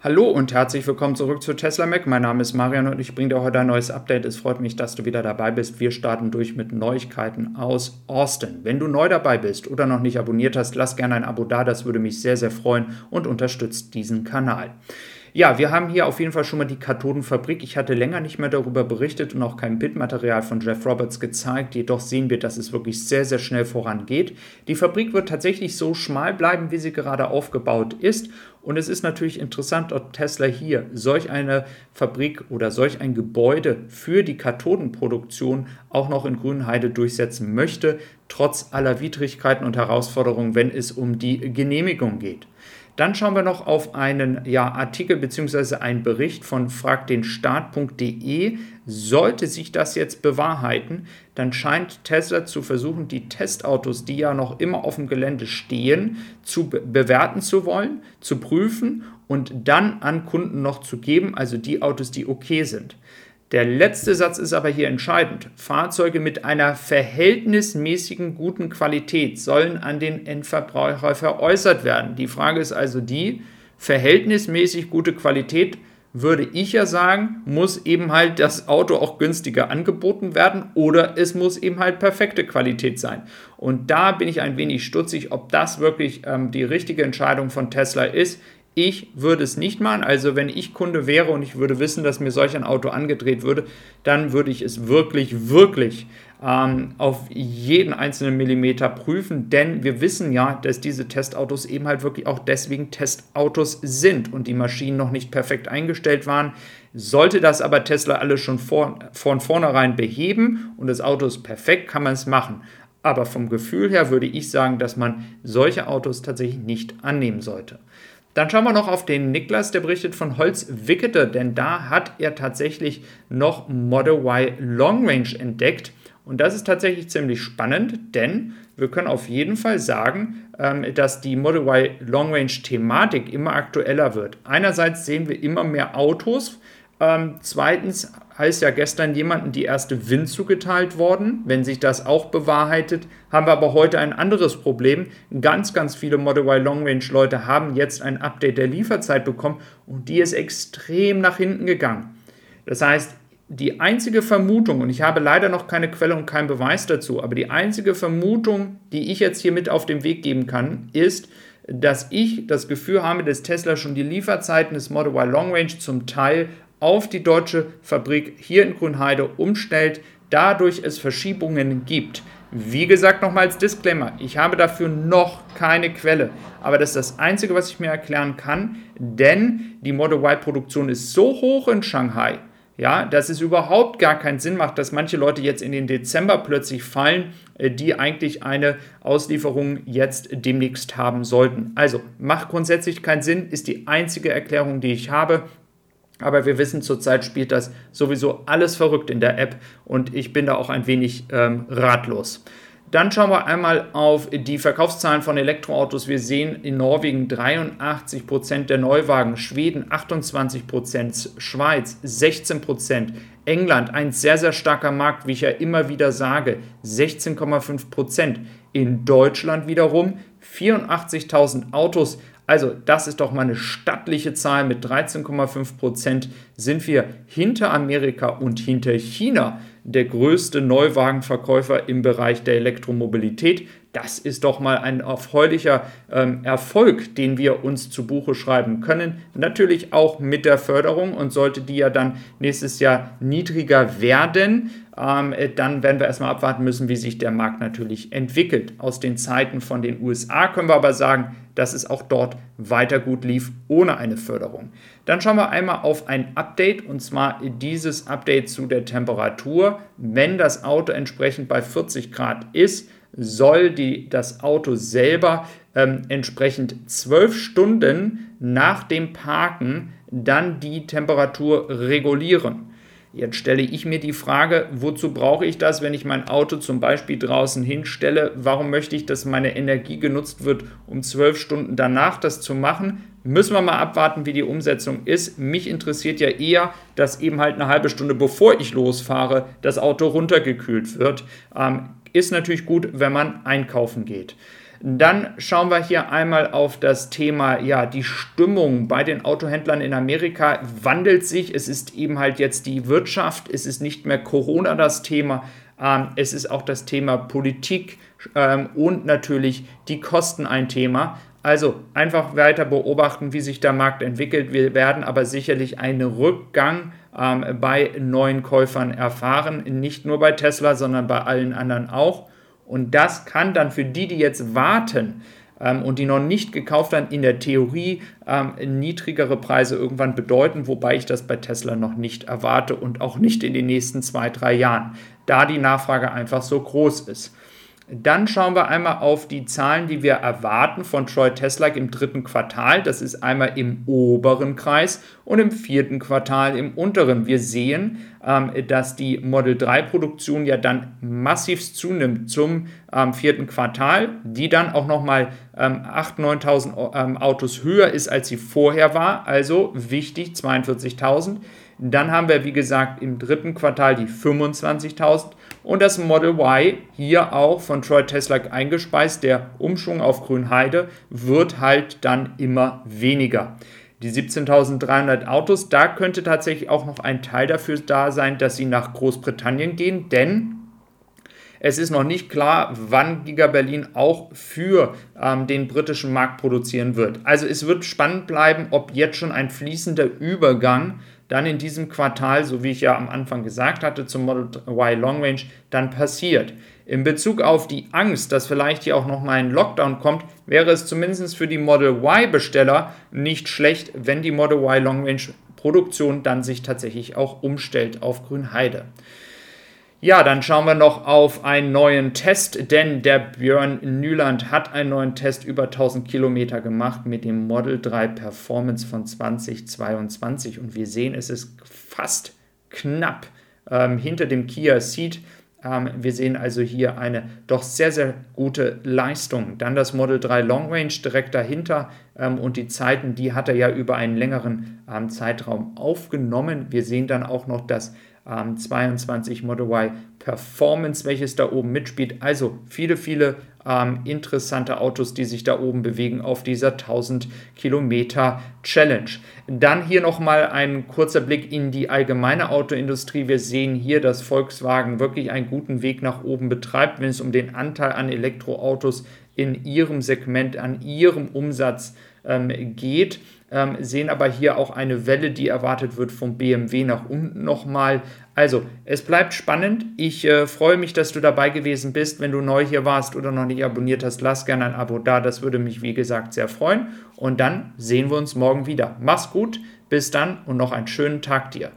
Hallo und herzlich willkommen zurück zu Tesla Mac. Mein Name ist Marian und ich bringe dir heute ein neues Update. Es freut mich, dass du wieder dabei bist. Wir starten durch mit Neuigkeiten aus Austin. Wenn du neu dabei bist oder noch nicht abonniert hast, lass gerne ein Abo da. Das würde mich sehr, sehr freuen und unterstützt diesen Kanal. Ja, wir haben hier auf jeden Fall schon mal die Kathodenfabrik. Ich hatte länger nicht mehr darüber berichtet und auch kein Bildmaterial von Jeff Roberts gezeigt. Jedoch sehen wir, dass es wirklich sehr, sehr schnell vorangeht. Die Fabrik wird tatsächlich so schmal bleiben, wie sie gerade aufgebaut ist. Und es ist natürlich interessant, ob Tesla hier solch eine Fabrik oder solch ein Gebäude für die Kathodenproduktion auch noch in Grünheide durchsetzen möchte, trotz aller Widrigkeiten und Herausforderungen, wenn es um die Genehmigung geht. Dann schauen wir noch auf einen ja, Artikel bzw. einen Bericht von fragdenstaat.de. Sollte sich das jetzt bewahrheiten, dann scheint Tesla zu versuchen, die Testautos, die ja noch immer auf dem Gelände stehen, zu be bewerten zu wollen, zu prüfen und dann an Kunden noch zu geben, also die Autos, die okay sind. Der letzte Satz ist aber hier entscheidend. Fahrzeuge mit einer verhältnismäßigen guten Qualität sollen an den Endverbraucher veräußert werden. Die Frage ist also die, verhältnismäßig gute Qualität würde ich ja sagen, muss eben halt das Auto auch günstiger angeboten werden oder es muss eben halt perfekte Qualität sein. Und da bin ich ein wenig stutzig, ob das wirklich ähm, die richtige Entscheidung von Tesla ist. Ich würde es nicht machen. Also wenn ich Kunde wäre und ich würde wissen, dass mir solch ein Auto angedreht würde, dann würde ich es wirklich, wirklich ähm, auf jeden einzelnen Millimeter prüfen. Denn wir wissen ja, dass diese Testautos eben halt wirklich auch deswegen Testautos sind und die Maschinen noch nicht perfekt eingestellt waren. Sollte das aber Tesla alles schon vor, von vornherein beheben und das Auto ist perfekt, kann man es machen. Aber vom Gefühl her würde ich sagen, dass man solche Autos tatsächlich nicht annehmen sollte. Dann schauen wir noch auf den Niklas, der berichtet von Holz Wickete, denn da hat er tatsächlich noch Model Y Long Range entdeckt. Und das ist tatsächlich ziemlich spannend, denn wir können auf jeden Fall sagen, ähm, dass die Model Y Long Range Thematik immer aktueller wird. Einerseits sehen wir immer mehr Autos, ähm, zweitens heißt ja gestern jemandem die erste Wind zugeteilt worden. Wenn sich das auch bewahrheitet, haben wir aber heute ein anderes Problem. Ganz, ganz viele Model Y Long Range Leute haben jetzt ein Update der Lieferzeit bekommen und die ist extrem nach hinten gegangen. Das heißt, die einzige Vermutung, und ich habe leider noch keine Quelle und keinen Beweis dazu, aber die einzige Vermutung, die ich jetzt hier mit auf den Weg geben kann, ist, dass ich das Gefühl habe, dass Tesla schon die Lieferzeiten des Model Y Long Range zum Teil auf die deutsche Fabrik hier in Grünheide umstellt, dadurch es Verschiebungen gibt. Wie gesagt, nochmal als Disclaimer, ich habe dafür noch keine Quelle, aber das ist das Einzige, was ich mir erklären kann, denn die Model Y-Produktion ist so hoch in Shanghai, ja, dass es überhaupt gar keinen Sinn macht, dass manche Leute jetzt in den Dezember plötzlich fallen, äh, die eigentlich eine Auslieferung jetzt demnächst haben sollten. Also macht grundsätzlich keinen Sinn, ist die einzige Erklärung, die ich habe. Aber wir wissen, zurzeit spielt das sowieso alles verrückt in der App und ich bin da auch ein wenig ähm, ratlos. Dann schauen wir einmal auf die Verkaufszahlen von Elektroautos. Wir sehen in Norwegen 83% der Neuwagen, Schweden 28%, Schweiz 16%, England ein sehr, sehr starker Markt, wie ich ja immer wieder sage, 16,5%. In Deutschland wiederum 84.000 Autos, also das ist doch mal eine stattliche Zahl. Mit 13,5 Prozent sind wir hinter Amerika und hinter China der größte Neuwagenverkäufer im Bereich der Elektromobilität. Das ist doch mal ein erfreulicher ähm, Erfolg, den wir uns zu Buche schreiben können. Natürlich auch mit der Förderung und sollte die ja dann nächstes Jahr niedriger werden, ähm, dann werden wir erstmal abwarten müssen, wie sich der Markt natürlich entwickelt. Aus den Zeiten von den USA können wir aber sagen, dass es auch dort weiter gut lief ohne eine Förderung. Dann schauen wir einmal auf ein Update und zwar dieses Update zu der Temperatur. Wenn das Auto entsprechend bei 40 Grad ist, soll die, das Auto selber ähm, entsprechend 12 Stunden nach dem Parken dann die Temperatur regulieren. Jetzt stelle ich mir die Frage, wozu brauche ich das, wenn ich mein Auto zum Beispiel draußen hinstelle? Warum möchte ich, dass meine Energie genutzt wird, um zwölf Stunden danach das zu machen? Müssen wir mal abwarten, wie die Umsetzung ist. Mich interessiert ja eher, dass eben halt eine halbe Stunde bevor ich losfahre, das Auto runtergekühlt wird. Ähm, ist natürlich gut, wenn man einkaufen geht. Dann schauen wir hier einmal auf das Thema, ja, die Stimmung bei den Autohändlern in Amerika wandelt sich. Es ist eben halt jetzt die Wirtschaft, es ist nicht mehr Corona das Thema, ähm, es ist auch das Thema Politik ähm, und natürlich die Kosten ein Thema. Also einfach weiter beobachten, wie sich der Markt entwickelt. Wir werden aber sicherlich einen Rückgang ähm, bei neuen Käufern erfahren, nicht nur bei Tesla, sondern bei allen anderen auch. Und das kann dann für die, die jetzt warten ähm, und die noch nicht gekauft haben, in der Theorie ähm, niedrigere Preise irgendwann bedeuten, wobei ich das bei Tesla noch nicht erwarte und auch nicht in den nächsten zwei, drei Jahren, da die Nachfrage einfach so groß ist. Dann schauen wir einmal auf die Zahlen, die wir erwarten von Troy Tesla im dritten Quartal. Das ist einmal im oberen Kreis und im vierten Quartal im unteren. Wir sehen, ähm, dass die Model 3 Produktion ja dann massiv zunimmt zum ähm, vierten Quartal, die dann auch nochmal ähm, 8.000, 9.000 ähm, Autos höher ist, als sie vorher war. Also wichtig, 42.000. Dann haben wir, wie gesagt, im dritten Quartal die 25.000 und das Model Y, hier auch von Troy Tesla eingespeist, der Umschwung auf Grünheide, wird halt dann immer weniger. Die 17.300 Autos, da könnte tatsächlich auch noch ein Teil dafür da sein, dass sie nach Großbritannien gehen, denn es ist noch nicht klar, wann Giga Berlin auch für ähm, den britischen Markt produzieren wird. Also es wird spannend bleiben, ob jetzt schon ein fließender Übergang dann in diesem Quartal, so wie ich ja am Anfang gesagt hatte, zum Model Y Long Range dann passiert. In Bezug auf die Angst, dass vielleicht hier auch nochmal ein Lockdown kommt, wäre es zumindest für die Model Y-Besteller nicht schlecht, wenn die Model Y Long Range Produktion dann sich tatsächlich auch umstellt auf Grünheide. Ja, dann schauen wir noch auf einen neuen Test, denn der Björn Nüland hat einen neuen Test über 1000 Kilometer gemacht mit dem Model 3 Performance von 2022 und wir sehen, es ist fast knapp ähm, hinter dem Kia Ceed. Ähm, wir sehen also hier eine doch sehr, sehr gute Leistung. Dann das Model 3 Long Range direkt dahinter ähm, und die Zeiten, die hat er ja über einen längeren ähm, Zeitraum aufgenommen. Wir sehen dann auch noch das ähm, 22 Model Y Performance, welches da oben mitspielt. Also viele, viele ähm, interessante Autos, die sich da oben bewegen auf dieser 1000 Kilometer Challenge. Dann hier nochmal ein kurzer Blick in die allgemeine Autoindustrie. Wir sehen hier, dass Volkswagen wirklich einen guten Weg nach oben betreibt, wenn es um den Anteil an Elektroautos in ihrem Segment, an ihrem Umsatz ähm, geht ähm, sehen aber hier auch eine Welle, die erwartet wird vom BMW nach unten nochmal. Also, es bleibt spannend. Ich äh, freue mich, dass du dabei gewesen bist. Wenn du neu hier warst oder noch nicht abonniert hast, lass gerne ein Abo da. Das würde mich, wie gesagt, sehr freuen. Und dann sehen wir uns morgen wieder. Mach's gut, bis dann und noch einen schönen Tag dir.